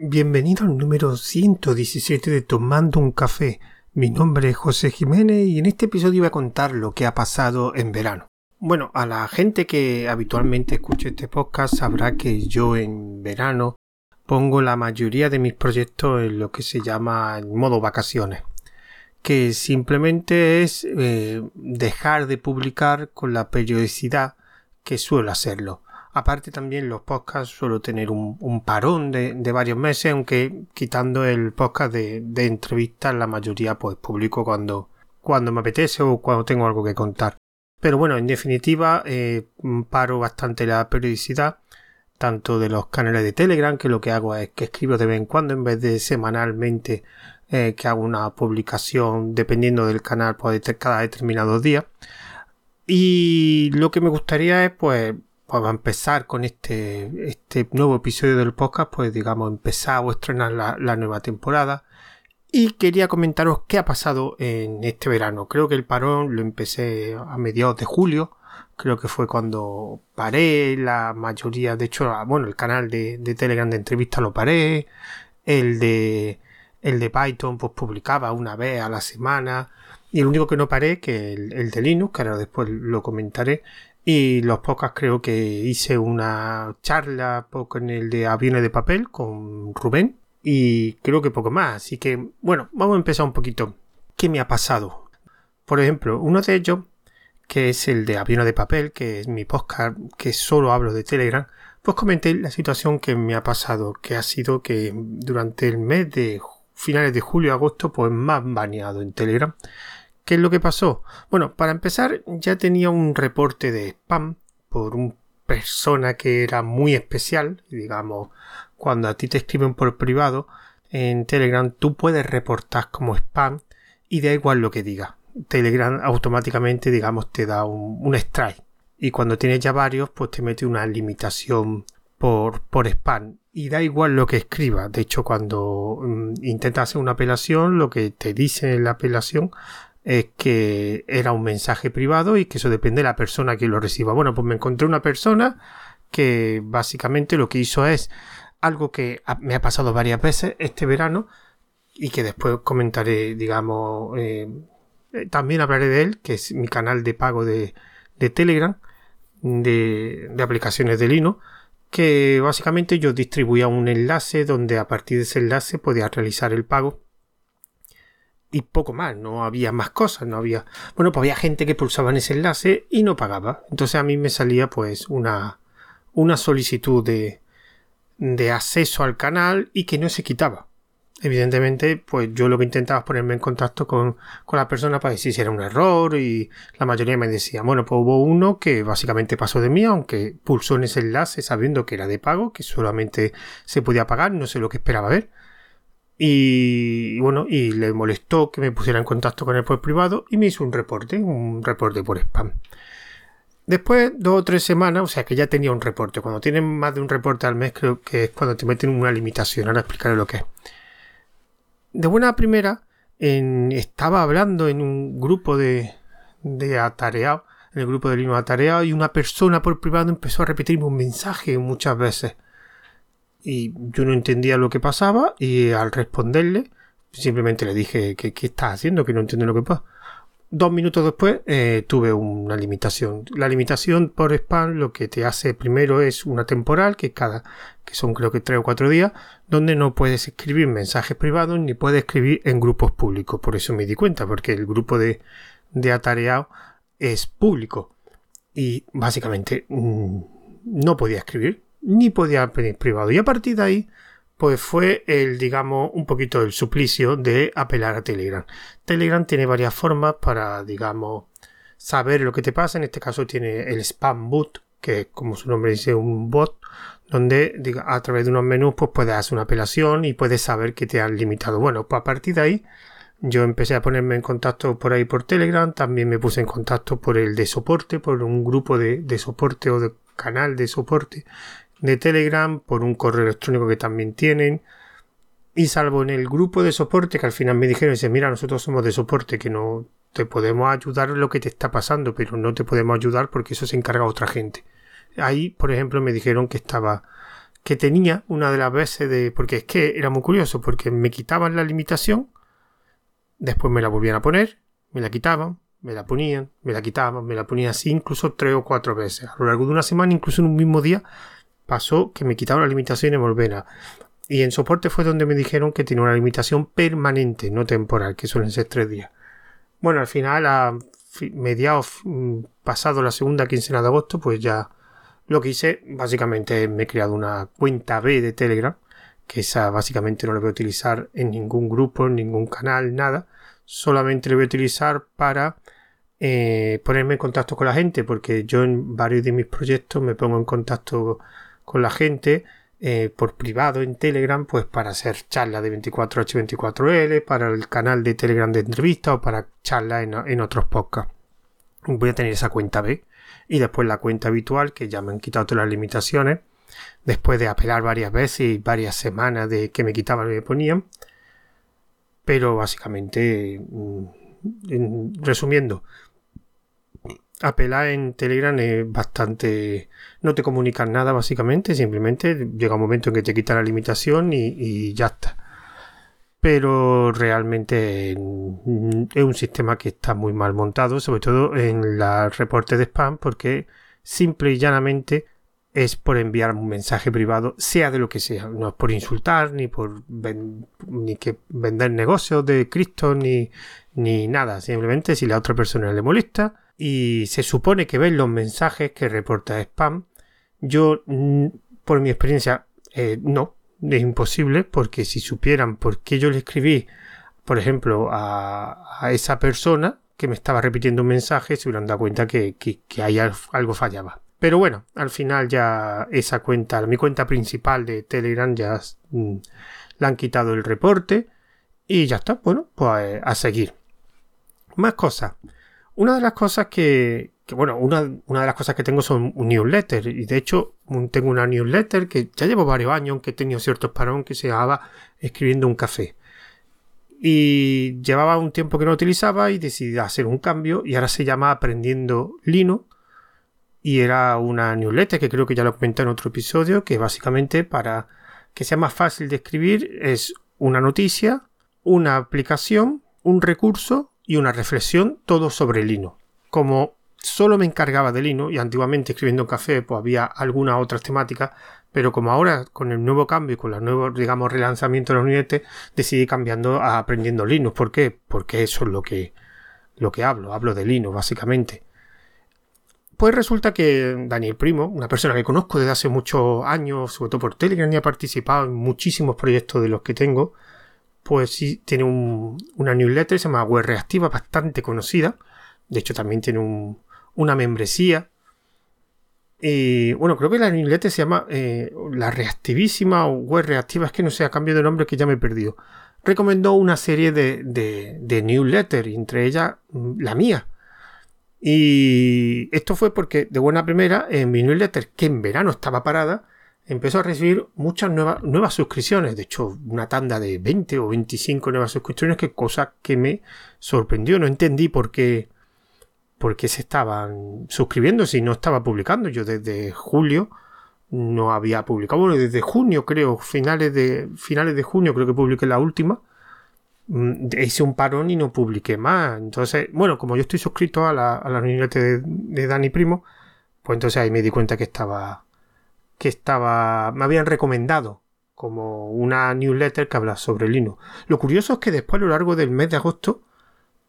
Bienvenido al número 117 de Tomando un Café. Mi nombre es José Jiménez y en este episodio voy a contar lo que ha pasado en verano. Bueno, a la gente que habitualmente escucha este podcast sabrá que yo en verano pongo la mayoría de mis proyectos en lo que se llama modo vacaciones, que simplemente es eh, dejar de publicar con la periodicidad que suelo hacerlo. Aparte también los podcasts suelo tener un, parón de, varios meses, aunque quitando el podcast de, entrevistas, la mayoría pues publico cuando, cuando me apetece o cuando tengo algo que contar. Pero bueno, en definitiva, eh, paro bastante la periodicidad, tanto de los canales de Telegram, que lo que hago es que escribo de vez en cuando en vez de semanalmente eh, que hago una publicación dependiendo del canal pues, cada determinados días. Y lo que me gustaría es pues pues a empezar con este, este nuevo episodio del podcast, pues digamos, empezar o estrenar la, nueva temporada. Y quería comentaros qué ha pasado en este verano. Creo que el parón lo empecé a mediados de julio. Creo que fue cuando paré la mayoría, de hecho, bueno, el canal de, Telegram de entrevista lo paré. El de, el de Python, pues publicaba una vez a la semana. Y el único que no paré, que el, el de Linux, que ahora después lo comentaré, y los podcasts creo que hice una charla con el de aviones de papel con Rubén. Y creo que poco más. Así que, bueno, vamos a empezar un poquito. ¿Qué me ha pasado? Por ejemplo, uno de ellos, que es el de aviones de papel, que es mi podcast, que solo hablo de Telegram, pues comenté la situación que me ha pasado, que ha sido que durante el mes de finales de julio agosto, pues han baneado en Telegram ¿Qué es lo que pasó? Bueno, para empezar ya tenía un reporte de spam por una persona que era muy especial, digamos, cuando a ti te escriben por privado en Telegram tú puedes reportar como spam y da igual lo que diga. Telegram automáticamente, digamos, te da un, strike. Y cuando tienes ya varios, pues te mete una limitación por, por spam. Y da igual lo que escriba. De hecho, cuando mm, intentas hacer una apelación, lo que te dice en la apelación es que era un mensaje privado y que eso depende de la persona que lo reciba. Bueno, pues me encontré una persona que básicamente lo que hizo es algo que me ha pasado varias veces este verano y que después comentaré, digamos, eh, también hablaré de él, que es mi canal de pago de, Telegram, de, de, aplicaciones de Linux, que básicamente yo distribuía un enlace donde a partir de ese enlace podía realizar el pago y poco más, no había más cosas, no había, bueno, pues había gente que pulsaba en ese enlace y no pagaba. Entonces a mí me salía pues una, una solicitud de, de acceso al canal y que no se quitaba. Evidentemente, pues yo lo que intentaba es ponerme en contacto con, con la persona para decir si era un error y la mayoría me decía, bueno, pues hubo uno que básicamente pasó de mí, aunque pulsó en ese enlace sabiendo que era de pago, que solamente se podía pagar, no sé lo que esperaba ver. Y, bueno, y le molestó que me pusiera en contacto con él por privado y me hizo un reporte, un reporte por spam. Después, dos o tres semanas, o sea que ya tenía un reporte. Cuando tienen más de un reporte al mes, creo que es cuando te meten una limitación. Ahora explicaré lo que es. De buena primera, estaba hablando en un grupo de, de atareado, en el grupo de Linux atareado, y una persona por privado empezó a repetirme un mensaje muchas veces y yo no entendía lo que pasaba y al responderle simplemente le dije que qué estás haciendo, que no entiendo lo que pasa. Dos minutos después eh, tuve una limitación. La limitación por spam lo que te hace primero es una temporal, que cada, que son creo que tres o cuatro días, donde no puedes escribir mensajes privados ni puedes escribir en grupos públicos. Por eso me di cuenta, porque el grupo de, de atareado es público. Y básicamente mm, no podía escribir ni podía pedir privado. Y a partir de ahí, pues fue el, digamos, un poquito el suplicio de apelar a Telegram. Telegram tiene varias formas para, digamos, saber lo que te pasa. En este caso tiene el spam bot, que como su nombre dice, un bot, donde a través de unos menús pues puedes hacer una apelación y puedes saber que te han limitado. Bueno, pues a partir de ahí yo empecé a ponerme en contacto por ahí por Telegram, también me puse en contacto por el de soporte, por un grupo de soporte o de canal de soporte de Telegram, por un correo electrónico que también tienen. Y salvo en el grupo de soporte que al final me dijeron, dice, mira, nosotros somos de soporte, que no te podemos ayudar en lo que te está pasando, pero no te podemos ayudar porque eso se encarga otra gente. Ahí, por ejemplo, me dijeron que estaba que tenía una de las veces de... Porque es que era muy curioso, porque me quitaban la limitación, después me la volvían a poner, me la quitaban, me la ponían, me la quitaban, me la ponían así incluso tres o cuatro veces. A lo largo de una semana, incluso en un mismo día, pasó que me quitaban la limitación y volver Y en soporte fue donde me dijeron que tiene una limitación permanente, no temporal, que suelen ser tres días. Bueno, al final, a mediados mm, pasado la segunda quincena de agosto, pues ya lo que hice, básicamente me he creado una cuenta B de Telegram, que esa básicamente no la voy a utilizar en ningún grupo, en ningún canal, nada. Solamente la voy a utilizar para eh, ponerme en contacto con la gente, porque yo en varios de mis proyectos me pongo en contacto con la gente eh, por privado en Telegram, pues para hacer charlas de 24H24L, para el canal de Telegram de entrevista o para charlas en, en otros podcasts. Voy a tener esa cuenta B y después la cuenta habitual, que ya me han quitado todas las limitaciones, después de apelar varias veces y varias semanas de que me quitaban y me ponían. Pero básicamente, mm, resumiendo, apelar en Telegram es bastante... No te comunican nada básicamente, simplemente llega un momento en que te quita la limitación y, ya está. Pero realmente es un sistema que está muy mal montado, sobre todo en la reporte de spam, porque simple y llanamente es por enviar un mensaje privado, sea de lo que sea. No es por insultar, ni por ni que vender negocios de Cristo, ni, ni nada. Simplemente si la otra persona le molesta, y se supone que ven los mensajes que reporta spam. Yo, mm, por mi experiencia, eh, no, es imposible, porque si supieran por qué yo le escribí, por ejemplo, a, esa persona que me estaba repitiendo un mensaje, se hubieran dado cuenta que, que, algo fallaba. Pero bueno, al final ya esa cuenta, mi cuenta principal de Telegram ya mm, la han quitado el reporte y ya está, bueno, pues a seguir. Más cosas. Una de las cosas que, bueno, una, de las cosas que tengo son un newsletter y de hecho tengo una newsletter que ya llevo varios años, aunque he tenido ciertos parones que se llamaba Escribiendo un café. Y llevaba un tiempo que no utilizaba y decidí hacer un cambio y ahora se llama Aprendiendo Lino y era una newsletter que creo que ya lo comenté en otro episodio que básicamente para que sea más fácil de escribir es una noticia, una aplicación, un recurso y una reflexión todo sobre Lino. Como solo me encargaba de Lino y antiguamente escribiendo café pues había alguna otra temática, pero como ahora con el nuevo cambio y con el nuevo, digamos, relanzamiento de los unidades, decidí cambiando a aprendiendo Linux. ¿Por qué? Porque eso es lo que, lo que hablo, hablo de Linux básicamente. Pues resulta que Daniel Primo, una persona que conozco desde hace muchos años, sobre todo por Telegram, y ha participado en muchísimos proyectos de los que tengo, pues sí tiene una newsletter, se llama Web Reactiva, bastante conocida. De hecho, también tiene una membresía. Y bueno, creo que la newsletter se llama eh, La Reactivísima o Web Reactiva, es que no sé, a cambio de nombre que ya me he perdido. Recomendó una serie de, de, de newsletters, entre ellas mm, la mía. Y esto fue porque, de buena primera, en mi newsletter, que en verano estaba parada, empezó a recibir muchas nuevas, nuevas suscripciones. De hecho, una tanda de 20 o 25 nuevas suscripciones, que cosa que me sorprendió. No entendí por qué, por qué se estaban suscribiendo si no estaba publicando. Yo desde julio no había publicado. Bueno, desde junio creo, finales de, finales de junio creo que publiqué la última. Mm, hice un parón y no publiqué más. Entonces, bueno, como yo estoy suscrito a la, a de, de Dani Primo, pues entonces ahí me di cuenta que estaba que estaba, me habían recomendado como una newsletter que habla sobre Linux. Lo curioso es que después a lo largo del mes de agosto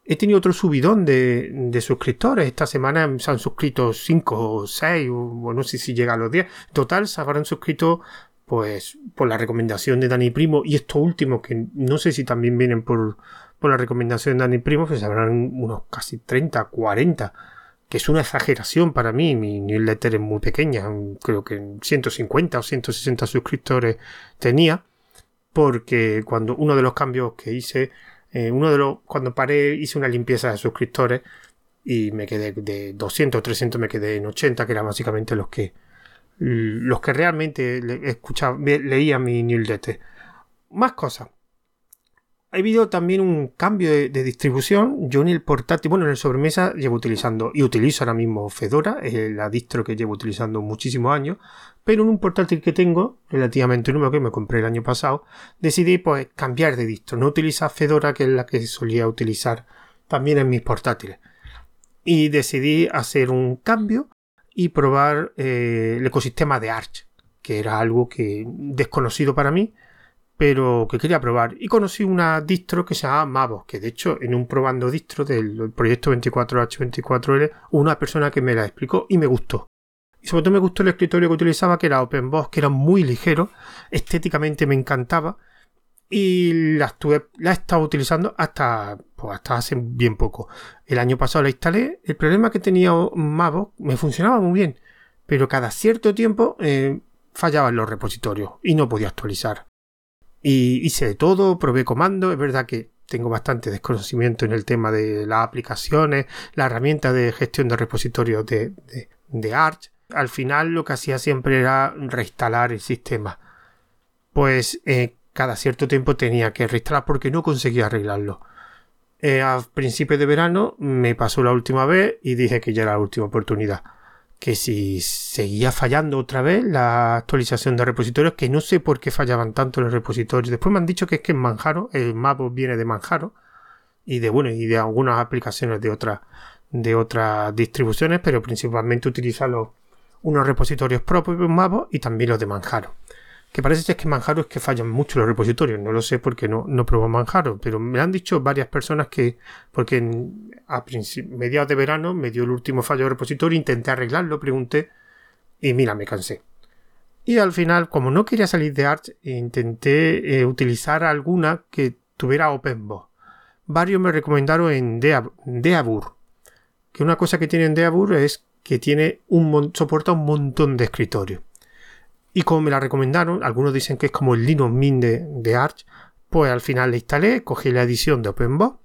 he tenido otro subidón de, suscriptores. Esta semana se han suscrito 5 o 6, o no sé si llega a los 10. Total, se habrán suscrito pues por la recomendación de Dani Primo y esto último que no sé si también vienen por, por la recomendación de Dani Primo, pues habrán unos casi 30, 40 que es una exageración para mí. Mi newsletter es muy pequeña, creo que 150 o 160 suscriptores tenía, porque cuando uno de los cambios que hice, eh, uno de los, cuando paré, hice una limpieza de suscriptores y me quedé de 200 o 300, me quedé en 80, que eran básicamente los que los que realmente escuchaba, leía mi newsletter. Más cosas. Ha habido también un cambio de, distribución. Yo en el portátil, bueno, en el sobremesa llevo utilizando y utilizo ahora mismo Fedora, es la distro que llevo utilizando muchísimos años, pero en un portátil que tengo, relativamente nuevo que me compré el año pasado, decidí pues cambiar de distro, no utilizar Fedora que es la que solía utilizar también en mis portátiles. Y decidí hacer un cambio y probar eh, el ecosistema de Arch, que era algo que desconocido para mí pero que quería probar. Y conocí una distro que se llama Mavos, que de hecho en un probando distro del proyecto 24H24L, una persona que me la explicó y me gustó. Y sobre todo me gustó el escritorio que utilizaba, que era OpenBox, que era muy ligero, estéticamente me encantaba. Y la, estuve, la he estado utilizando hasta, pues hasta hace bien poco. El año pasado la instalé. El problema que tenía Mavos me funcionaba muy bien, pero cada cierto tiempo eh, fallaban los repositorios y no podía actualizar. Y hice de todo, probé comando, es verdad que tengo bastante desconocimiento en el tema de las aplicaciones, la herramienta de gestión de repositorios de, de, Arch. Al final lo que hacía siempre era reinstalar el sistema. Pues eh, cada cierto tiempo tenía que reinstalar porque no conseguía arreglarlo. Eh, a principios de verano me pasó la última vez y dije que ya era la última oportunidad que si seguía fallando otra vez la actualización de repositorios, que no sé por qué fallaban tanto los repositorios. Después me han dicho que es que en Manjaro, el Mapo viene de Manjaro y de bueno, y de algunas aplicaciones de otras de otras distribuciones, pero principalmente utiliza los, unos repositorios propios de Mapo y también los de Manjaro que parece ser que Manjaro es que fallan mucho los repositorios. No lo sé porque no, no Manjaro, pero me han dicho varias personas que, porque a mediados de verano me dio el último fallo de repositorio, intenté arreglarlo, pregunté y mira, me cansé. Y al final, como no quería salir de Arch, intenté eh, utilizar alguna que tuviera OpenBox. Varios me recomendaron en Deabur, que una cosa que tiene en Deabur es que tiene un soporta un montón de escritorios. Y como me la recomendaron, algunos dicen que es como el Linux Mint de, Arch, pues al final la instalé, cogí la edición de OpenBox.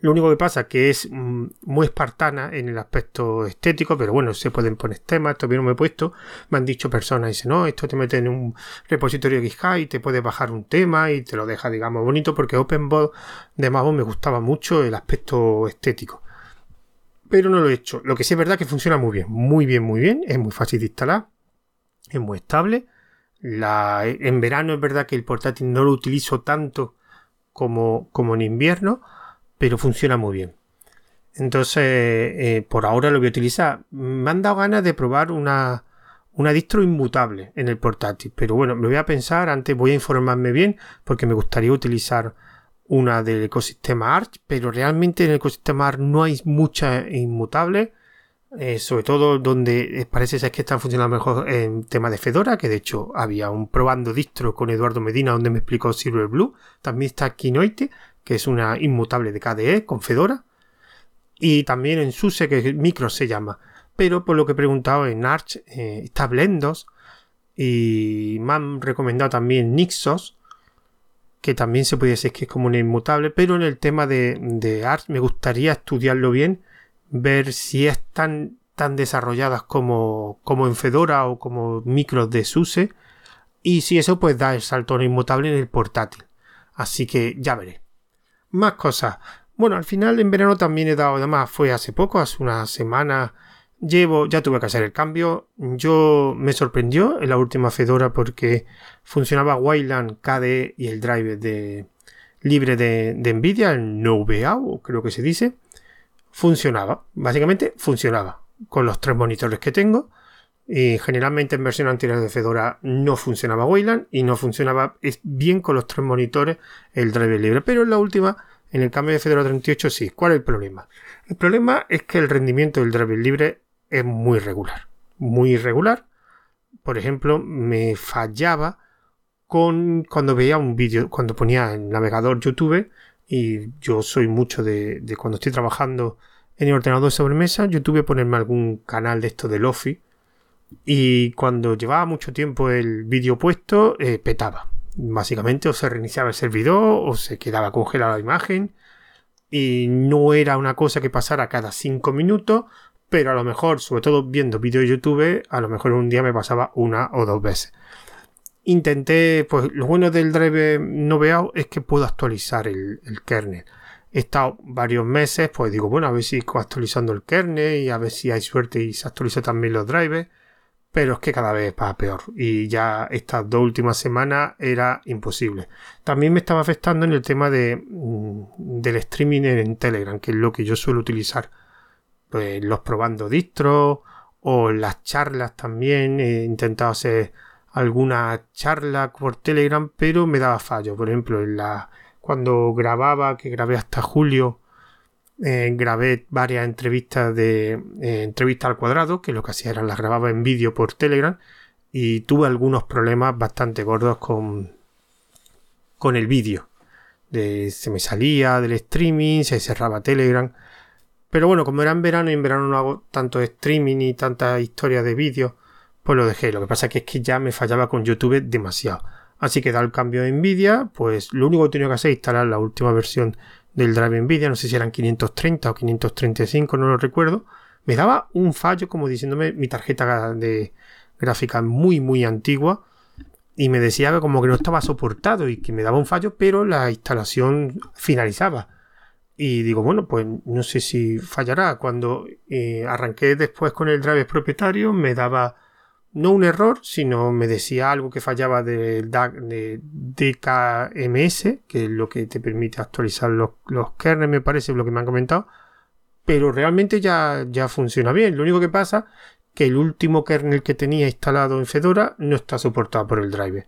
Lo único que pasa es que es mm, muy espartana en el aspecto estético, pero bueno, se pueden poner temas, esto bien me he puesto. Me han dicho personas, dicen, no, esto te mete en un repositorio GitHub y te puedes bajar un tema y te lo deja, digamos, bonito, porque OpenBox de Mago me gustaba mucho el aspecto estético. Pero no lo he hecho. Lo que sí es verdad que funciona muy bien, muy bien, muy bien, es muy fácil de instalar es muy estable. En verano es verdad que el portátil no lo utilizo tanto como, como en invierno, pero funciona muy bien. Entonces, eh, por ahora lo voy a utilizar. Me han dado ganas de probar una, una distro inmutable en el portátil, pero bueno, me voy a pensar, antes voy a informarme bien, porque me gustaría utilizar una del ecosistema Arch, pero realmente en el ecosistema Arch no hay muchas inmutables eh, sobre todo donde eh, parece ser que están funcionando mejor en tema de Fedora, que de hecho había un probando distro con Eduardo Medina donde me explicó Silverblue. También está Kinoite, que es una inmutable de KDE con Fedora. Y también en SUSE, que micro se llama. Pero por lo que he preguntado en Arch eh, está Blendos. Y me han recomendado también Nixos, que también se puede decir que es como una inmutable. Pero en el tema de, de Arch me gustaría estudiarlo bien ver si están tan desarrolladas como, como en Fedora o como micros de SUSE y si eso pues da el salto inmutable en el portátil. Así que ya veré. Más cosas. Bueno, al final en verano también he dado, además fue hace poco, hace una semana, llevo, ya tuve que hacer el cambio. Yo me sorprendió en la última Fedora porque funcionaba Wayland KDE y el driver de libre de, de Nvidia, el NoVA, creo que se dice funcionaba. Básicamente funcionaba con los tres monitores que tengo. Y generalmente en versión anterior de Fedora no funcionaba Wayland y no funcionaba bien con los tres monitores el driver libre. Pero en la última, en el cambio de Fedora 38, sí. ¿Cuál es el problema? El problema es que el rendimiento del driver libre es muy regular. Muy irregular. Por ejemplo, me fallaba con cuando veía un vídeo, cuando ponía el navegador YouTube y yo soy mucho de, cuando estoy trabajando en el ordenador de sobremesa, yo tuve que ponerme algún canal de esto de Lofi y cuando llevaba mucho tiempo el vídeo puesto, eh, petaba. Básicamente o se reiniciaba el servidor o se quedaba congelada la imagen y no era una cosa que pasara cada 5 minutos, pero a lo mejor, sobre todo viendo vídeos de YouTube, a lo mejor un día me pasaba una o dos veces. Intenté, pues lo bueno del drive noveado es que puedo actualizar el, kernel. He estado varios meses, pues digo, bueno, a ver si actualizando el kernel y a ver si hay suerte y se actualiza también los drivers. Pero es que cada vez va peor. Y ya estas dos últimas semanas era imposible. También me estaba afectando en el tema de, mm, del streaming en Telegram, que es lo que yo suelo utilizar. Pues los probando distros o las charlas también. He intentado hacer alguna charla por Telegram, pero me daba fallo. Por ejemplo, en la, cuando grababa, que grabé hasta julio, eh, grabé varias entrevistas de eh, entrevista al cuadrado, que lo que hacía era las grababa en vídeo por Telegram y tuve algunos problemas bastante gordos con, con el vídeo. se me salía del streaming, se cerraba Telegram. Pero bueno, como era en verano y en verano no hago tanto streaming y tanta historia de vídeo, pues lo dejé. Lo que pasa que es que ya me fallaba con YouTube demasiado. Así que da el cambio de Nvidia, pues lo único que he tenido que hacer es instalar la última versión del drive Nvidia, no sé si eran 530 o 535, no lo recuerdo. Me daba un fallo como diciéndome mi tarjeta de gráfica muy muy antigua y me decía que como que no estaba soportado y que me daba un fallo, pero la instalación finalizaba. Y digo, bueno, pues no sé si fallará. Cuando eh, arranqué después con el drive propietario, me daba no un error, sino me decía algo que fallaba del de DKMS, que es lo que te permite actualizar los, los kernels, me parece, lo que me han comentado. Pero realmente ya, ya funciona bien. Lo único que pasa que el último kernel que tenía instalado en Fedora no está soportado por el driver.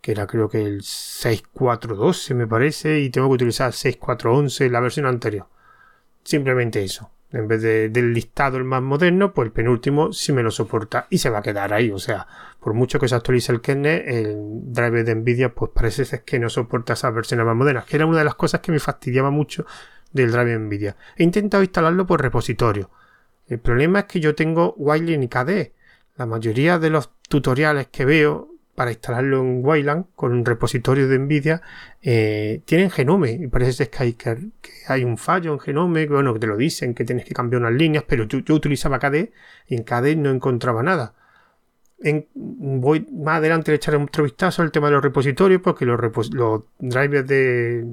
Que era creo que el 6412 me parece. Y tengo que utilizar 6411, la versión anterior. Simplemente eso. En vez del listado el más moderno, pues el penúltimo sí me lo soporta y se va a quedar ahí. O sea, por mucho que se actualice el kernel, el driver de Nvidia, pues parece que no soporta esas versiones más modernas, que era una de las cosas que me fastidiaba mucho del driver de Nvidia. He intentado instalarlo por repositorio. El problema es que yo tengo Wildland y KDE. La mayoría de los tutoriales que veo para instalarlo en Wayland con un repositorio de Nvidia eh, tienen Genome y parece que hay, que, un fallo en Genome, que, bueno, te lo dicen, que tienes que cambiar unas líneas, pero yo, utilizaba KDE y en KDE no encontraba nada. En, voy más adelante le echaré otro vistazo al tema de los repositorios porque los, los drivers de,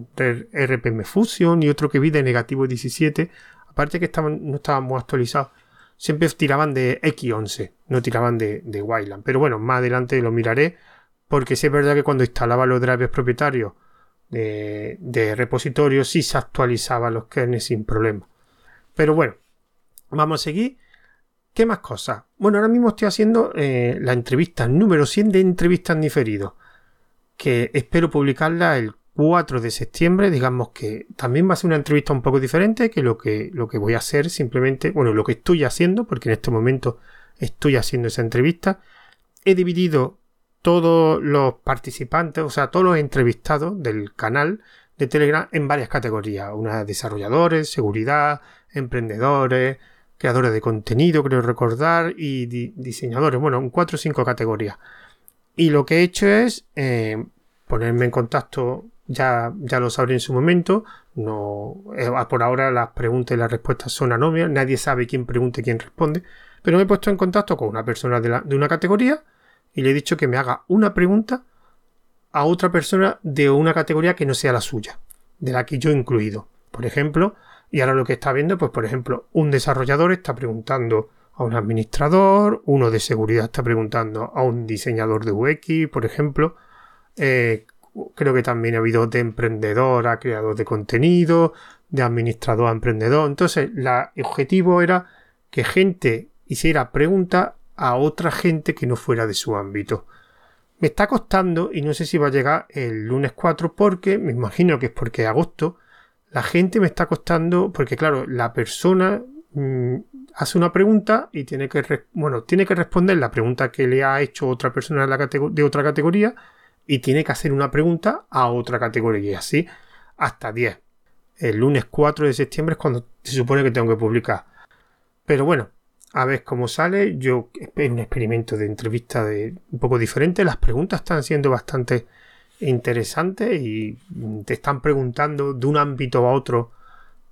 RPM Fusion y otro que vi de negativo 17 aparte que estaban, no estaban muy actualizados siempre tiraban de X11, no tiraban de, de Wayland. Pero bueno, más adelante lo miraré, porque sí es verdad que cuando instalaba los drivers propietarios de, de repositorio, sí se actualizaban los kernels sin problema. Pero bueno, vamos a seguir. ¿Qué más cosas? Bueno, ahora mismo estoy haciendo eh, la entrevista número 100 de entrevistas diferidos, que espero publicarla el 4 de septiembre, digamos que también va a ser una entrevista un poco diferente que lo que, lo que voy a hacer simplemente, bueno, lo que estoy haciendo, porque en este momento estoy haciendo esa entrevista, he dividido todos los participantes, o sea, todos los entrevistados del canal de Telegram en varias categorías, una desarrolladores, seguridad, emprendedores, creadores de contenido, creo recordar, y diseñadores, bueno, en cuatro o cinco categorías. Y lo que he hecho es eh, ponerme en contacto ya, ya lo sabré en su momento. No, eh, por ahora las preguntas y las respuestas son anónimas, nadie sabe quién pregunta y quién responde. Pero me he puesto en contacto con una persona de, de una categoría y le he dicho que me haga una pregunta a otra persona de una categoría que no sea la suya, de la que yo he incluido. Por ejemplo, y ahora lo que está viendo, pues por ejemplo, un desarrollador está preguntando a un administrador, uno de seguridad está preguntando a un diseñador de UX, por ejemplo, eh, creo que también ha habido de emprendedor a creador de contenido, de administrador a emprendedor. Entonces, el objetivo era que gente hiciera preguntas a otra gente que no fuera de su ámbito. Me está costando y no sé si va a llegar el lunes 4 porque me imagino que es porque agosto la gente me está costando porque claro, la persona mm, hace una pregunta y tiene que bueno, tiene que responder la pregunta que le ha hecho otra persona de otra categoría y tiene que hacer una pregunta a otra categoría y así hasta 10. El lunes 4 de septiembre es cuando se supone que tengo que publicar. Pero bueno, a ver cómo sale. Yo espero un experimento de entrevista de un poco diferente. Las preguntas están siendo bastante interesantes y te están preguntando de un ámbito a otro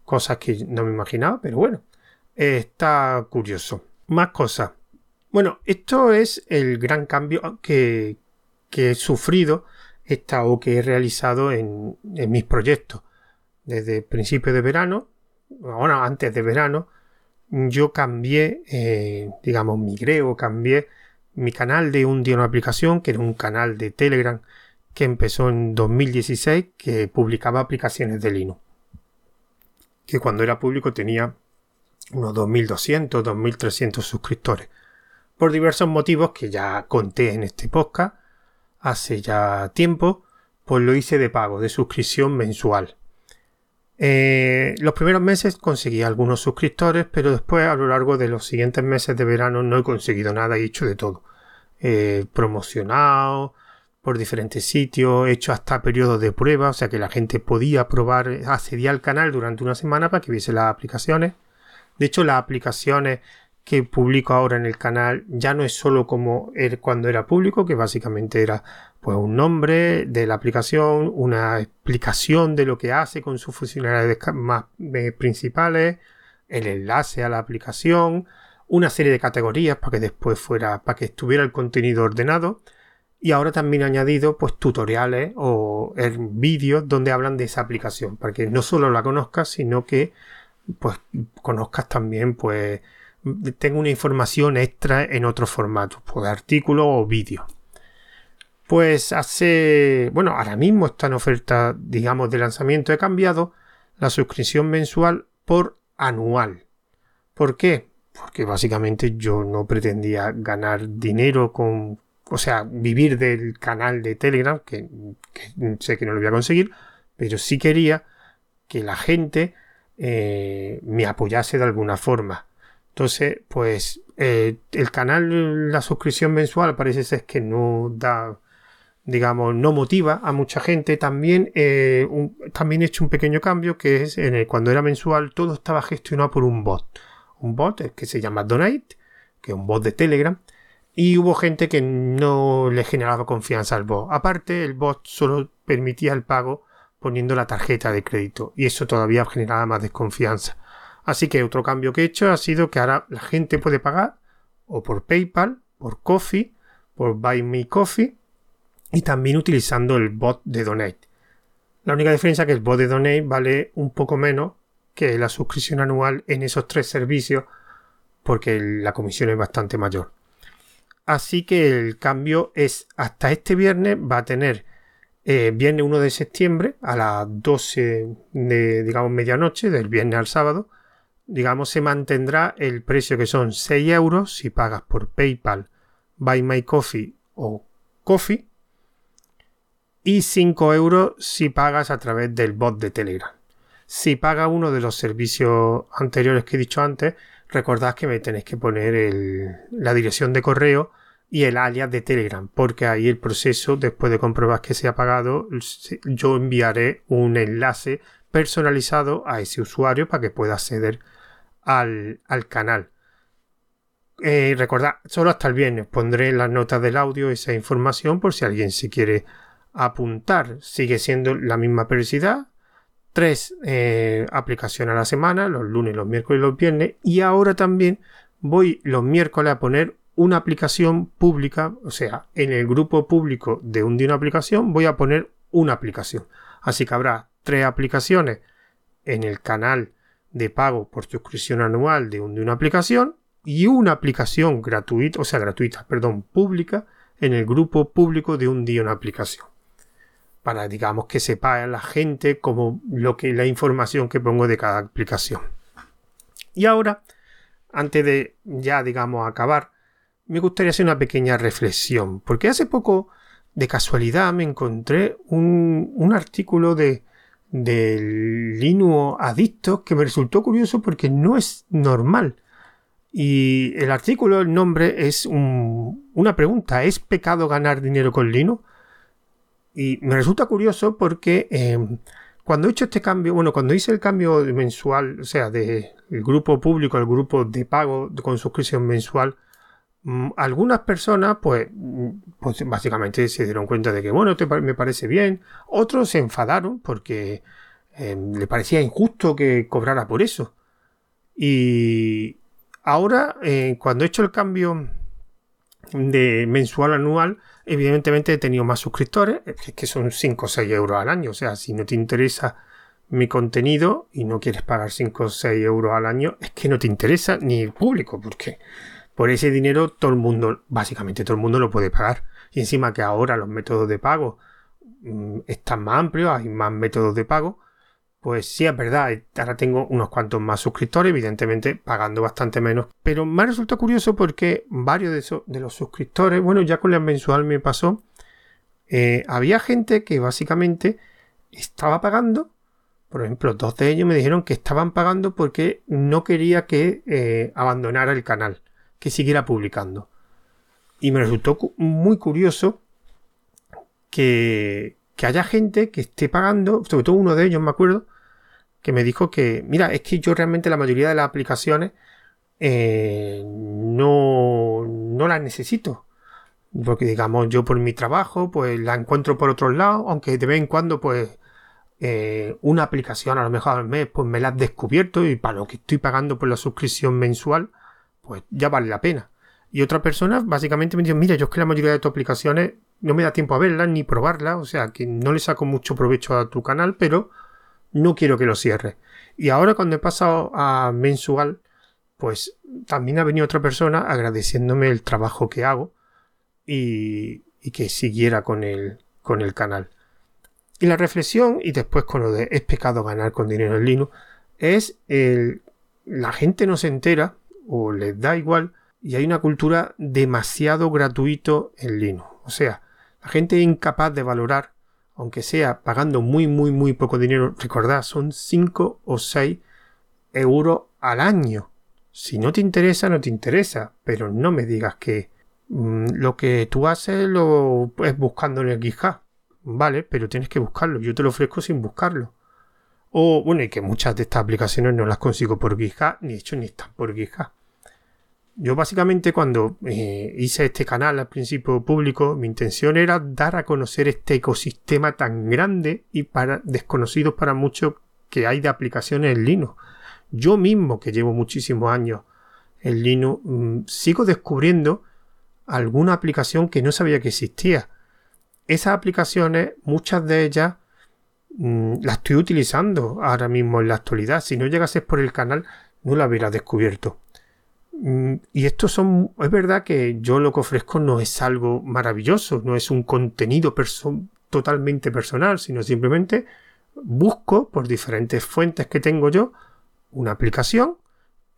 cosas que no me imaginaba, pero bueno, está curioso. Más cosas. Bueno, esto es el gran cambio que, que he sufrido esta, o que he realizado en, mis proyectos. Desde principio de verano, ahora antes de verano, yo cambié, eh, digamos, migré o cambié mi canal de un día una aplicación, que era un canal de Telegram que empezó en 2016, que publicaba aplicaciones de Linux. Que cuando era público tenía unos 2.200, 2.300 suscriptores. Por diversos motivos que ya conté en este podcast hace ya tiempo, pues lo hice de pago, de suscripción mensual. Eh, los primeros meses conseguí algunos suscriptores, pero después a lo largo de los siguientes meses de verano no he conseguido nada, he hecho de todo. He promocionado por diferentes sitios, he hecho hasta periodos de prueba, o sea que la gente podía probar, accedía al canal durante una semana para que viese las aplicaciones. De hecho, las aplicaciones que publico ahora en el canal ya no es solo como cuando era público, que básicamente era pues un nombre de la aplicación, una explicación de lo que hace con sus funcionalidades más eh, principales, el enlace a la aplicación, una serie de categorías para que después fuera, para que estuviera el contenido ordenado. Y ahora también añadido pues tutoriales o vídeos donde hablan de esa aplicación, para que no solo la conozcas, sino que pues conozcas también pues tengo una información extra en otro formato, pues artículo o vídeo. Pues hace, bueno, ahora mismo está en oferta, digamos, de lanzamiento. He cambiado la suscripción mensual por anual. ¿Por qué? Porque básicamente yo no pretendía ganar dinero con, o sea, vivir del canal de Telegram, que, sé que no lo voy a conseguir, pero sí quería que la gente eh, me apoyase de alguna forma. Entonces, pues eh, el canal, la suscripción mensual parece ser que no da, digamos, no motiva a mucha gente. También, eh, también he hecho un pequeño cambio que es en el, cuando era mensual todo estaba gestionado por un bot. Un bot que se llama Donate, que es un bot de Telegram. Y hubo gente que no le generaba confianza al bot. Aparte, el bot solo permitía el pago poniendo la tarjeta de crédito. Y eso todavía generaba más desconfianza. Así que otro cambio que he hecho ha sido que ahora la gente puede pagar o por PayPal, por Coffee, por Buy Me Coffee y también utilizando el bot de Donate. La única diferencia es que el bot de Donate vale un poco menos que la suscripción anual en esos tres servicios porque la comisión es bastante mayor. Así que el cambio es hasta este viernes va a tener eh, viernes 1 de septiembre a las 12 de digamos medianoche del viernes al sábado digamos, se mantendrá el precio que son 6 euros si pagas por PayPal, Buy My Coffee o Coffee y 5 euros si pagas a través del bot de Telegram. Si paga uno de los servicios anteriores que he dicho antes, recordad que me tenéis que poner la dirección de correo y el alias de Telegram, porque ahí el proceso, después de comprobar que se ha pagado, yo enviaré un enlace personalizado a ese usuario para que pueda acceder al, canal. Eh, recordad, solo hasta el viernes pondré las notas del audio esa información por si alguien se quiere apuntar. Sigue siendo la misma periodicidad. Tres eh, aplicaciones a la semana, los lunes, los miércoles y los viernes. Y ahora también voy los miércoles a poner una aplicación pública, o sea, en el grupo público de un día una aplicación voy a poner una aplicación. Así que habrá tres aplicaciones en el canal de pago por suscripción anual de, una aplicación y una aplicación gratuita, o sea, gratuita, perdón, pública en el grupo público de un día una aplicación. Para, digamos, que sepa la gente como lo que la información que pongo de cada aplicación. Y ahora, antes de ya, digamos, acabar, me gustaría hacer una pequeña reflexión, porque hace poco, de casualidad, me encontré un, un artículo de, del Linux adicto que me resultó curioso porque no es normal. Y el artículo, el nombre es una pregunta, ¿es pecado ganar dinero con Linux? Y me resulta curioso porque em, cuando he hecho este cambio, bueno, cuando hice el cambio mensual, o sea, del grupo público al grupo de pago con suscripción mensual, algunas personas, pues, mm, pues, básicamente se dieron cuenta de que, bueno, me parece bien. Otros se enfadaron porque Em, le parecía injusto que cobrara por eso. Y ahora, eh, cuando he hecho el cambio de mensual anual, evidentemente he tenido más suscriptores, es que son 5 o 6 euros al año. O sea, si no te interesa mi contenido y no quieres pagar 5 o 6 euros al año, es que no te interesa ni el público, porque por ese dinero todo el mundo, básicamente todo el mundo lo puede pagar. Y encima que ahora los métodos de pago mm, están más amplios, hay más métodos de pago, pues sí es verdad, ahora tengo unos cuantos más suscriptores, evidentemente pagando bastante menos. Pero me resulta curioso porque varios de, esos, de los suscriptores, bueno, ya con la mensual me pasó, eh, había gente que básicamente estaba pagando. Por ejemplo, dos de ellos me dijeron que estaban pagando porque no quería que eh, abandonara el canal, que siguiera publicando. Y me resultó muy curioso que, que haya gente que esté pagando, sobre todo uno de ellos me acuerdo, que me dijo que, mira, es que yo realmente la mayoría de las aplicaciones eh, no, no las necesito. Porque digamos, yo por mi trabajo, pues la encuentro por otros lados, aunque de vez en cuando, pues, eh, una aplicación a lo mejor al mes, pues me la has descubierto y para lo que estoy pagando por la suscripción mensual, pues ya vale la pena. Y otra persona básicamente me dijo, mira, yo es que la mayoría de tus aplicaciones no me da tiempo a verlas ni probarlas, o sea que no le saco mucho provecho a tu canal, pero no quiero que lo cierre. Y ahora cuando he pasado a mensual, pues también ha venido otra persona agradeciéndome el trabajo que hago y, que siguiera con el, con el canal. Y la reflexión, y después con lo de es pecado ganar con dinero en Linux, es el, la gente no se entera o les da igual y hay una cultura demasiado gratuito en Linux. O sea, la gente es incapaz de valorar aunque sea pagando muy, muy, muy poco dinero, recordad, son 5 o 6 euros al año. Si no te interesa, no te interesa, pero no me digas que mm, lo que tú haces lo es buscando en el GitHub. Vale, pero tienes que buscarlo. Yo te lo ofrezco sin buscarlo. O, bueno, y que muchas de estas aplicaciones no las consigo por GitHub, ni hecho ni están por GitHub. Yo básicamente cuando eh, hice este canal al principio público, mi intención era dar a conocer este ecosistema tan grande y para desconocidos para muchos que hay de aplicaciones en Linux. Yo mismo, que llevo muchísimos años en Linux, mm, sigo descubriendo alguna aplicación que no sabía que existía. Esas aplicaciones, muchas de ellas, mm, las estoy utilizando ahora mismo en la actualidad. Si no llegases por el canal, no la hubiera descubierto. Mm, y esto son, es verdad que yo lo que ofrezco no es algo maravilloso, no es un contenido totalmente personal, sino simplemente busco por diferentes fuentes que tengo yo una aplicación,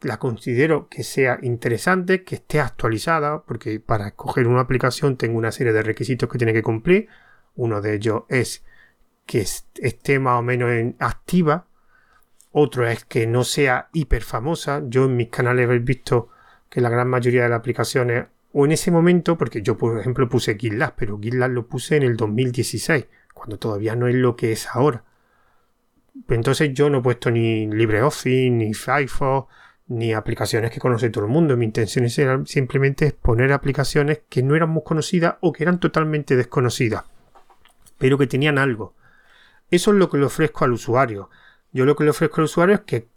la considero que sea interesante, que esté actualizada, porque para escoger una aplicación tengo una serie de requisitos que tiene que cumplir. Uno de ellos es que esté más o menos activa otro es que no sea hiper famosa. Yo en mis canales he visto que la gran mayoría de las aplicaciones, o en ese momento, porque yo por ejemplo puse GitLab, pero GitLab lo puse en el 2016, cuando todavía no es lo que es ahora. Entonces yo no he puesto ni LibreOffice, ni Firefox, ni aplicaciones que conoce todo el mundo. Mi intención era simplemente poner aplicaciones que no eran muy conocidas o que eran totalmente desconocidas, pero que tenían algo. Eso es lo que le ofrezco al usuario. Yo lo que le ofrezco al usuario es que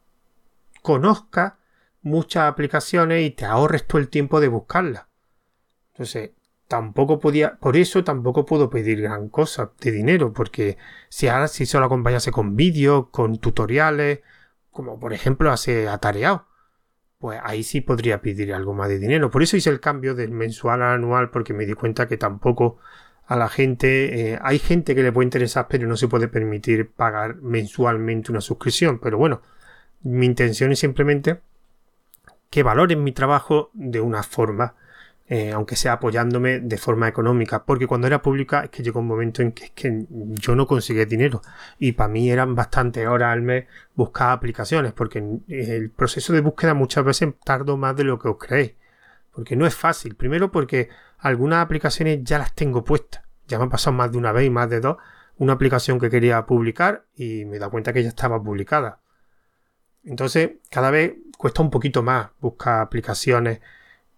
conozca muchas aplicaciones y te ahorres todo el tiempo de buscarlas. Entonces, tampoco podía, por eso tampoco puedo pedir gran cosa de dinero, porque si ahora si solo acompañase con vídeos, con tutoriales, como por ejemplo hace atareado, pues ahí sí podría pedir algo más de dinero. Por eso hice el cambio del mensual al anual, porque me di cuenta que tampoco a la gente. Eh, hay gente que le puede interesar, pero no se puede permitir pagar mensualmente una suscripción. Pero bueno, mi intención es simplemente que valoren mi trabajo de una forma, eh, aunque sea apoyándome de forma económica. Porque cuando era pública es que llegó un momento en que, es que yo no conseguía dinero. Y para mí eran bastantes horas al mes buscar aplicaciones. Porque el proceso de búsqueda muchas veces tardo más de lo que os creéis. Porque no es fácil. Primero porque algunas aplicaciones ya las tengo puestas. Ya me han pasado más de una vez y más de dos. Una aplicación que quería publicar y me da cuenta que ya estaba publicada. Entonces, cada vez cuesta un poquito más buscar aplicaciones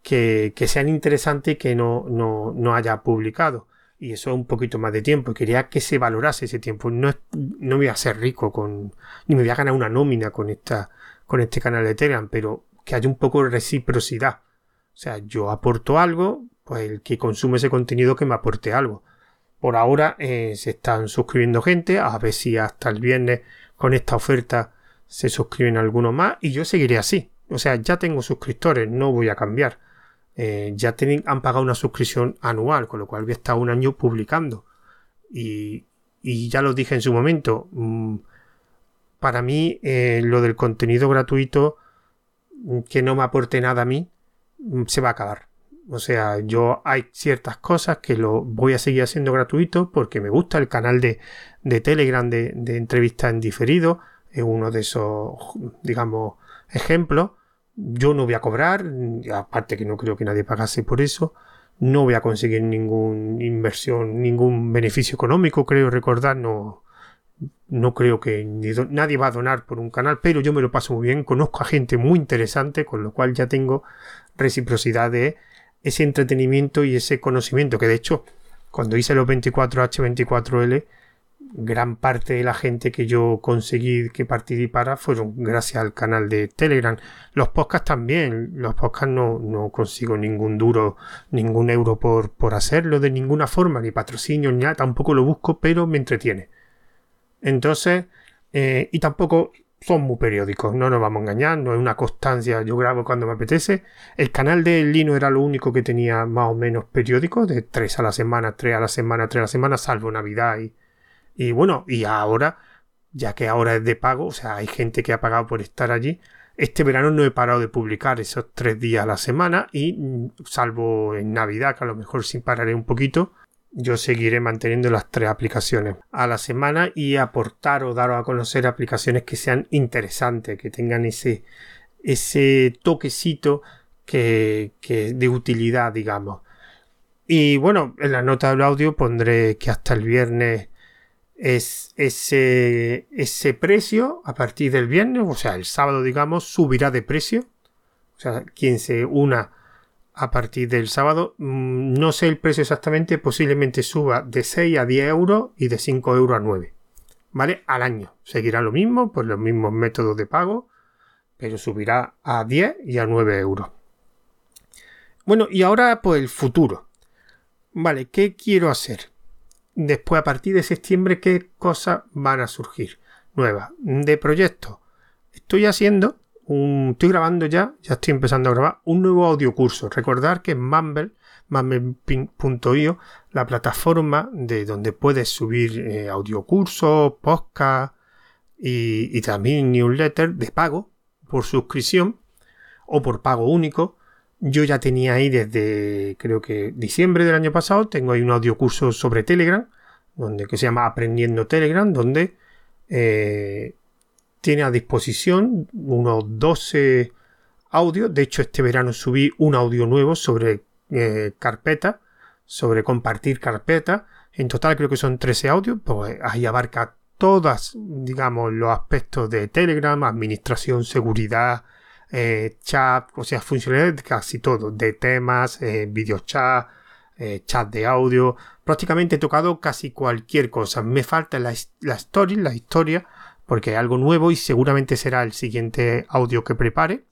que, sean interesantes y que no, no, haya publicado. Y eso es un poquito más de tiempo. Quería que se valorase ese tiempo. No, no me voy a ser rico con. ni me voy a ganar una nómina con esta. con este canal de Telegram, pero que haya un poco de reciprocidad. O sea, yo aporto algo, pues el que consume ese contenido que me aporte algo. Por ahora eh, se están suscribiendo gente, a ver si hasta el viernes con esta oferta se suscriben algunos más y yo seguiré así. O sea, ya tengo suscriptores, no voy a cambiar. Eh, ya han pagado una suscripción anual, con lo cual voy a estar un año publicando. Y, ya lo dije en su momento, mm, para mí eh, lo del contenido gratuito mm, que no me aporte nada a mí se va a acabar. O sea, yo hay ciertas cosas que lo voy a seguir haciendo gratuito porque me gusta el canal de, de Telegram de, de entrevistas en diferido. Es uno de esos, digamos, ejemplos. Yo no voy a cobrar, aparte que no creo que nadie pagase por eso. No voy a conseguir ninguna inversión, ningún beneficio económico, creo recordar. No, no creo que nadie va a donar por un canal, pero yo me lo paso muy bien. Conozco a gente muy interesante, con lo cual ya tengo reciprocidad de ese entretenimiento y ese conocimiento. Que de hecho, cuando hice los 24H24L, gran parte de la gente que yo conseguí que participara fueron gracias al canal de Telegram. Los podcasts también. Los podcasts no, no consigo ningún duro, ningún euro por, por hacerlo de ninguna forma, ni patrocinio, ni nada. Tampoco lo busco, pero me entretiene. Entonces, eh, y tampoco son muy periódicos, no nos vamos a engañar, no es una constancia, yo grabo cuando me apetece. El canal de Lino era lo único que tenía más o menos periódico, de tres a la semana, tres a la semana, tres a la semana, salvo Navidad y, y bueno, y ahora, ya que ahora es de pago, o sea, hay gente que ha pagado por estar allí. Este verano no he parado de publicar esos tres días a la semana y mm, salvo en Navidad, que a lo mejor sí pararé un poquito, yo seguiré manteniendo las tres aplicaciones a la semana y aportar o dar a conocer aplicaciones que sean interesantes, que tengan ese, ese toquecito que, de utilidad, digamos. Y bueno, en la nota del audio pondré que hasta el viernes es ese, ese precio a partir del viernes, o sea, el sábado, digamos, subirá de precio. O sea, quien se una a partir del sábado, mm, no sé el precio exactamente, posiblemente suba de 6 a 10 euros y de 5 euros a 9. ¿Vale? Al año. Seguirá lo mismo, por los mismos métodos de pago, pero subirá a 10 y a 9 euros. Bueno, y ahora pues el futuro. Vale, ¿qué quiero hacer? después a partir de septiembre qué cosas van a surgir nuevas de proyectos. Estoy haciendo un, estoy grabando ya, ya estoy empezando a grabar un nuevo audio curso. Recordar que Mumble, mumble.io, la plataforma de donde puedes subir eh, audio cursos, podcast y, y también newsletter de pago por suscripción o por pago único yo ya tenía ahí desde creo que diciembre del año pasado, tengo ahí un audio curso sobre Telegram, donde, que se llama Aprendiendo Telegram, donde eh, tiene a disposición unos 12 audios. De hecho, este verano subí un audio nuevo sobre eh, carpeta, sobre compartir carpeta. En total creo que son 13 audios, pues ahí abarca todas, digamos, los aspectos de Telegram, administración, seguridad, eh, chat, o sea, funcionalidades de casi todo, de temas, eh, video chat, eh, chat de audio, prácticamente he tocado casi cualquier cosa. Me falta la, la story, la historia, porque algo nuevo y seguramente será el siguiente audio que prepare.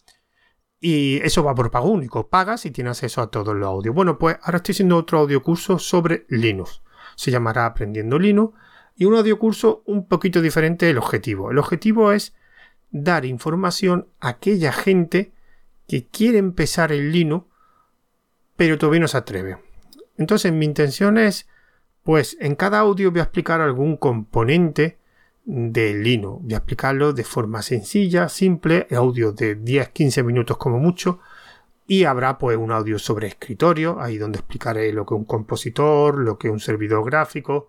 Y eso va por pago único. Pagas y tienes acceso a todos los audios. Bueno, pues ahora estoy haciendo otro audio curso sobre Linux. Se llamará Aprendiendo Linux. Y un audio curso un poquito diferente del objetivo. El objetivo es dar información a aquella gente que quiere empezar el Linux, pero todavía no se atreve. Entonces mi intención es, pues en cada audio voy a explicar algún componente del Linux. Voy a explicarlo de forma sencilla, simple, audio de 10-15 minutos como mucho. Y habrá pues un audio sobre escritorio, ahí donde explicaré lo que un compositor, lo que un servidor gráfico.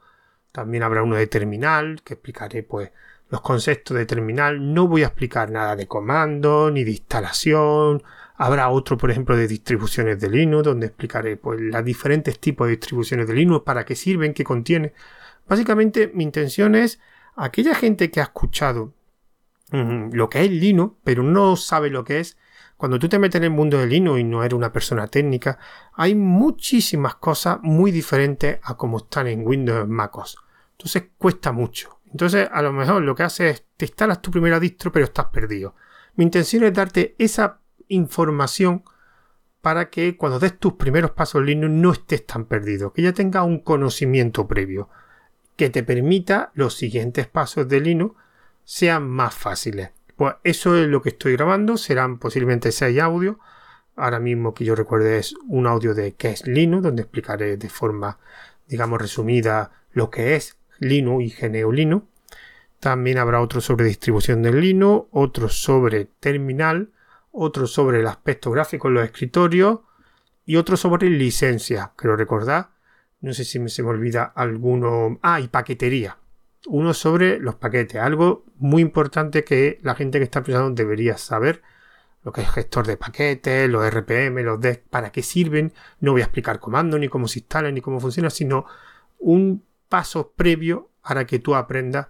También habrá uno de terminal, que explicaré pues los conceptos de terminal. No voy a explicar nada de comando ni de instalación. Habrá otro, por ejemplo, de distribuciones de Linux, donde explicaré pues, los diferentes tipos de distribuciones de Linux, para qué sirven, qué contiene. Básicamente, mi intención es aquella gente que ha escuchado mm, lo que es Linux, pero no sabe lo que es. Cuando tú te metes en el mundo de Linux y no eres una persona técnica, hay muchísimas cosas muy diferentes a como están en Windows y MacOS. Entonces cuesta mucho. Entonces, a lo mejor lo que hace es te instalas tu primera distro, pero estás perdido. Mi intención es darte esa información para que cuando des tus primeros pasos en Linux no estés tan perdido, que ya tengas un conocimiento previo que te permita los siguientes pasos de Linux sean más fáciles. Pues eso es lo que estoy grabando, serán posiblemente 6 audios. Ahora mismo que yo recuerde es un audio de qué es Linux, donde explicaré de forma, digamos, resumida lo que es Linux y GNU Linux. También habrá otro sobre distribución del Linux, otro sobre terminal, otro sobre el aspecto gráfico en los escritorios y otro sobre licencia, creo recordar. No sé si se me olvida alguno. Ah, y paquetería. Uno sobre los paquetes, algo muy importante que la gente que está empezando debería saber. Lo que es gestor de paquetes, los RPM, los DES, para qué sirven. No voy a explicar comando, ni cómo se instalan, ni cómo funciona, sino un paso previo para que tú aprendas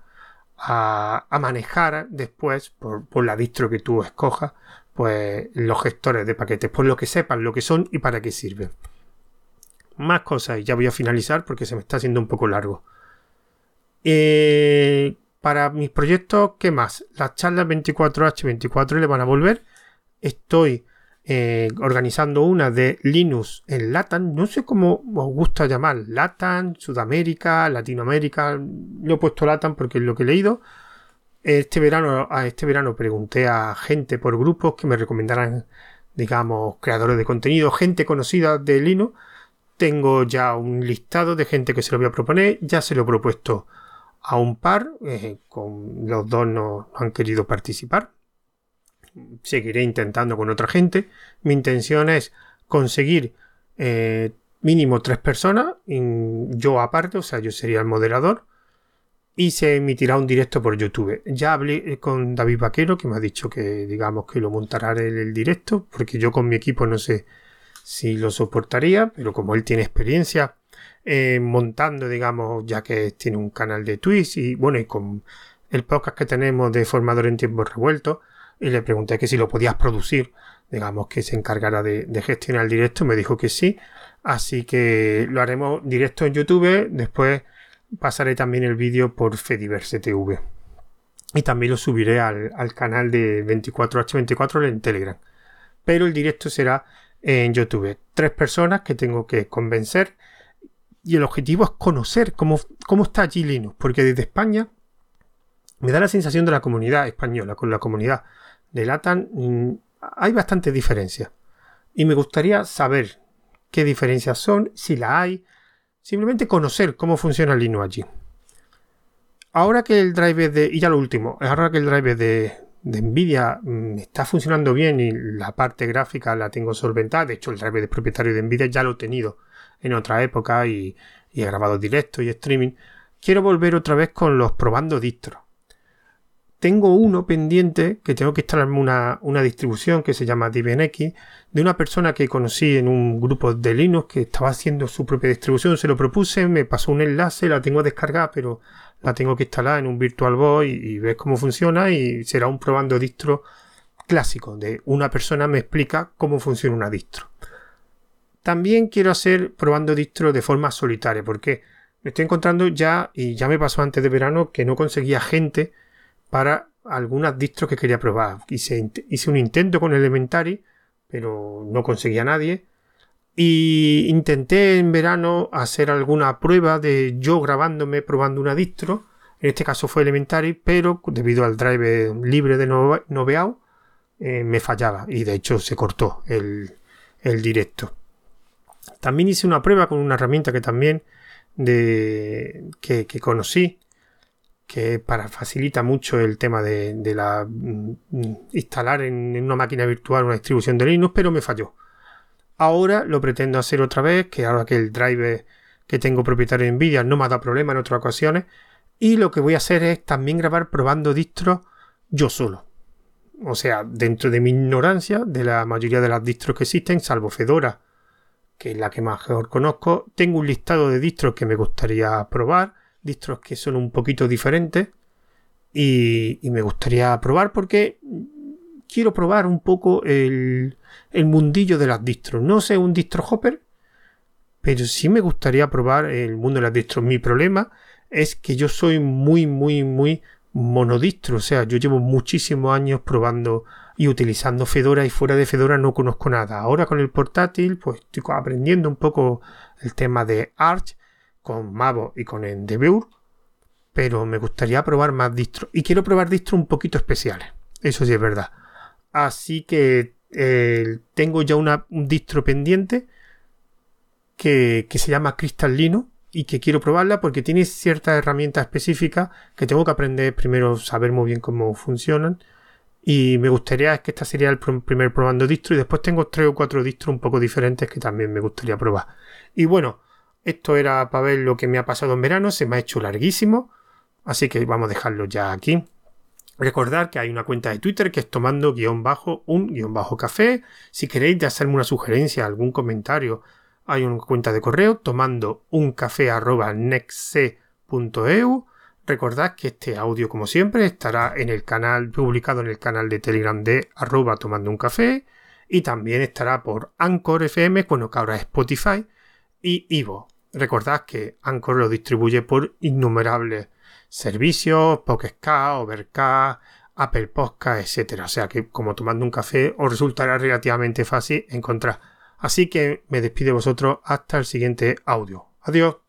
a, manejar después, por, por, la distro que tú escojas, pues los gestores de paquetes, por lo que sepan lo que son y para qué sirven. Más cosas y ya voy a finalizar porque se me está haciendo un poco largo. Eh, para mis proyectos, ¿qué más? Las charlas 24H24 le van a volver. Estoy eh, organizando una de Linux en Latam. No sé cómo os gusta llamar. Latam, Sudamérica, Latinoamérica. Lo he puesto Latam porque es lo que he leído. Este verano, a este verano pregunté a gente por grupos que me recomendaran, digamos, creadores de contenido, gente conocida de Linux. Tengo ya un listado de gente que se lo voy a proponer. Ya se lo he propuesto a un par. Eh, con los dos no, han querido participar. Seguiré intentando con otra gente. Mi intención es conseguir eh, mínimo tres personas. Yo aparte, o sea, yo sería el moderador y se emitirá un directo por YouTube. Ya hablé con David Vaquero, que me ha dicho que digamos que lo montará en el directo, porque yo con mi equipo no sé si lo soportaría, pero como él tiene experiencia eh, montando, digamos, ya que tiene un canal de Twitch y bueno, y con el podcast que tenemos de formador en tiempos revueltos, y le pregunté que si lo podías producir, digamos que se encargara de, de gestionar el directo, me dijo que sí, así que lo haremos directo en YouTube, después pasaré también el vídeo por Fediverse TV. Y también lo subiré al, canal de 24H24 en Telegram. Pero el directo será en YouTube. Tres personas que tengo que convencer. Y el objetivo es conocer cómo, cómo está allí Linux. Porque desde España me da la sensación de la comunidad española con la comunidad de LATAM. Mm, hay bastante diferencia. Y me gustaría saber qué diferencias son, si la hay, Simplemente conocer cómo funciona Linux allí. Ahora que el driver de. Y ya lo último, ahora que el driver de, de Nvidia mm, está funcionando bien y la parte gráfica la tengo solventada. De hecho, el driver de propietario de Nvidia ya lo he tenido en otra época y, y he grabado directo y streaming. Quiero volver otra vez con los probando distros tengo uno pendiente que tengo que instalarme una, una distribución que se llama DivenX de una persona que conocí en un grupo de Linux que estaba haciendo su propia distribución. Se lo propuse, me pasó un enlace, la tengo descargada, pero la tengo que instalar en un VirtualBoy y, y ver cómo funciona y será un probando distro clásico de una persona me explica cómo funciona una distro. También quiero hacer probando distro de forma solitaria porque me estoy encontrando ya y ya me pasó antes de verano que no conseguía gente para algunas distros que quería probar. Hice, hice un intento con Elementary, pero no conseguía nadie. Y intenté en verano hacer alguna prueba de yo grabándome probando una distro. En este caso fue Elementary, pero debido al drive libre de Noveao eh, me fallaba y de hecho se cortó el, directo. También hice una prueba con una herramienta que también de, que conocí que para facilita mucho el tema de, la mm, instalar en, una máquina virtual una distribución de Linux, pero me falló. Ahora lo pretendo hacer otra vez, que ahora que el driver que tengo propietario de Nvidia no me ha dado problema en otras ocasiones, y lo que voy a hacer es también grabar probando distros yo solo. O sea, dentro de mi ignorancia de la mayoría de las distros que existen, salvo Fedora, que es la que mejor conozco, tengo un listado de distros que me gustaría probar distros que son un poquito diferentes y, me gustaría probar porque quiero probar un poco el, el, mundillo de las distros. No sé un distro hopper, pero sí me gustaría probar el mundo de las distros. Mi problema es que yo soy muy, muy, muy monodistro. O sea, yo llevo muchísimos años probando y utilizando Fedora y fuera de Fedora no conozco nada. Ahora con el portátil pues estoy aprendiendo un poco el tema de Arch con Mavo y con Endeavour, pero me gustaría probar más distros y quiero probar distros un poquito especiales. Eso sí es verdad. Así que eh, tengo ya una, un distro pendiente que, se llama Cristalino y que quiero probarla porque tiene ciertas herramientas específicas que tengo que aprender primero saber muy bien cómo funcionan. Y me gustaría es que esta sería el primer probando distro y después tengo tres o cuatro distros un poco diferentes que también me gustaría probar. Y bueno esto era para ver lo que me ha pasado en verano se me ha hecho larguísimo así que vamos a dejarlo ya aquí Recordad que hay una cuenta de Twitter que es tomando guion bajo un guion bajo café. Si queréis hacerme una sugerencia, algún comentario, hay una cuenta de correo tomando un café arroba nextc.eu. Recordad que este audio, como siempre, estará en el canal, publicado en el canal de Telegram de arroba tomando un café. Y también estará por Anchor FM, bueno, que ahora es Spotify, y Ivo. Recordad que Anchor lo distribuye por innumerables servicios, Pocket Overcast, Apple Podcast, etc. O sea que como tomando un café os resultará relativamente fácil encontrar. Así que me despido de vosotros hasta el siguiente audio. Adiós.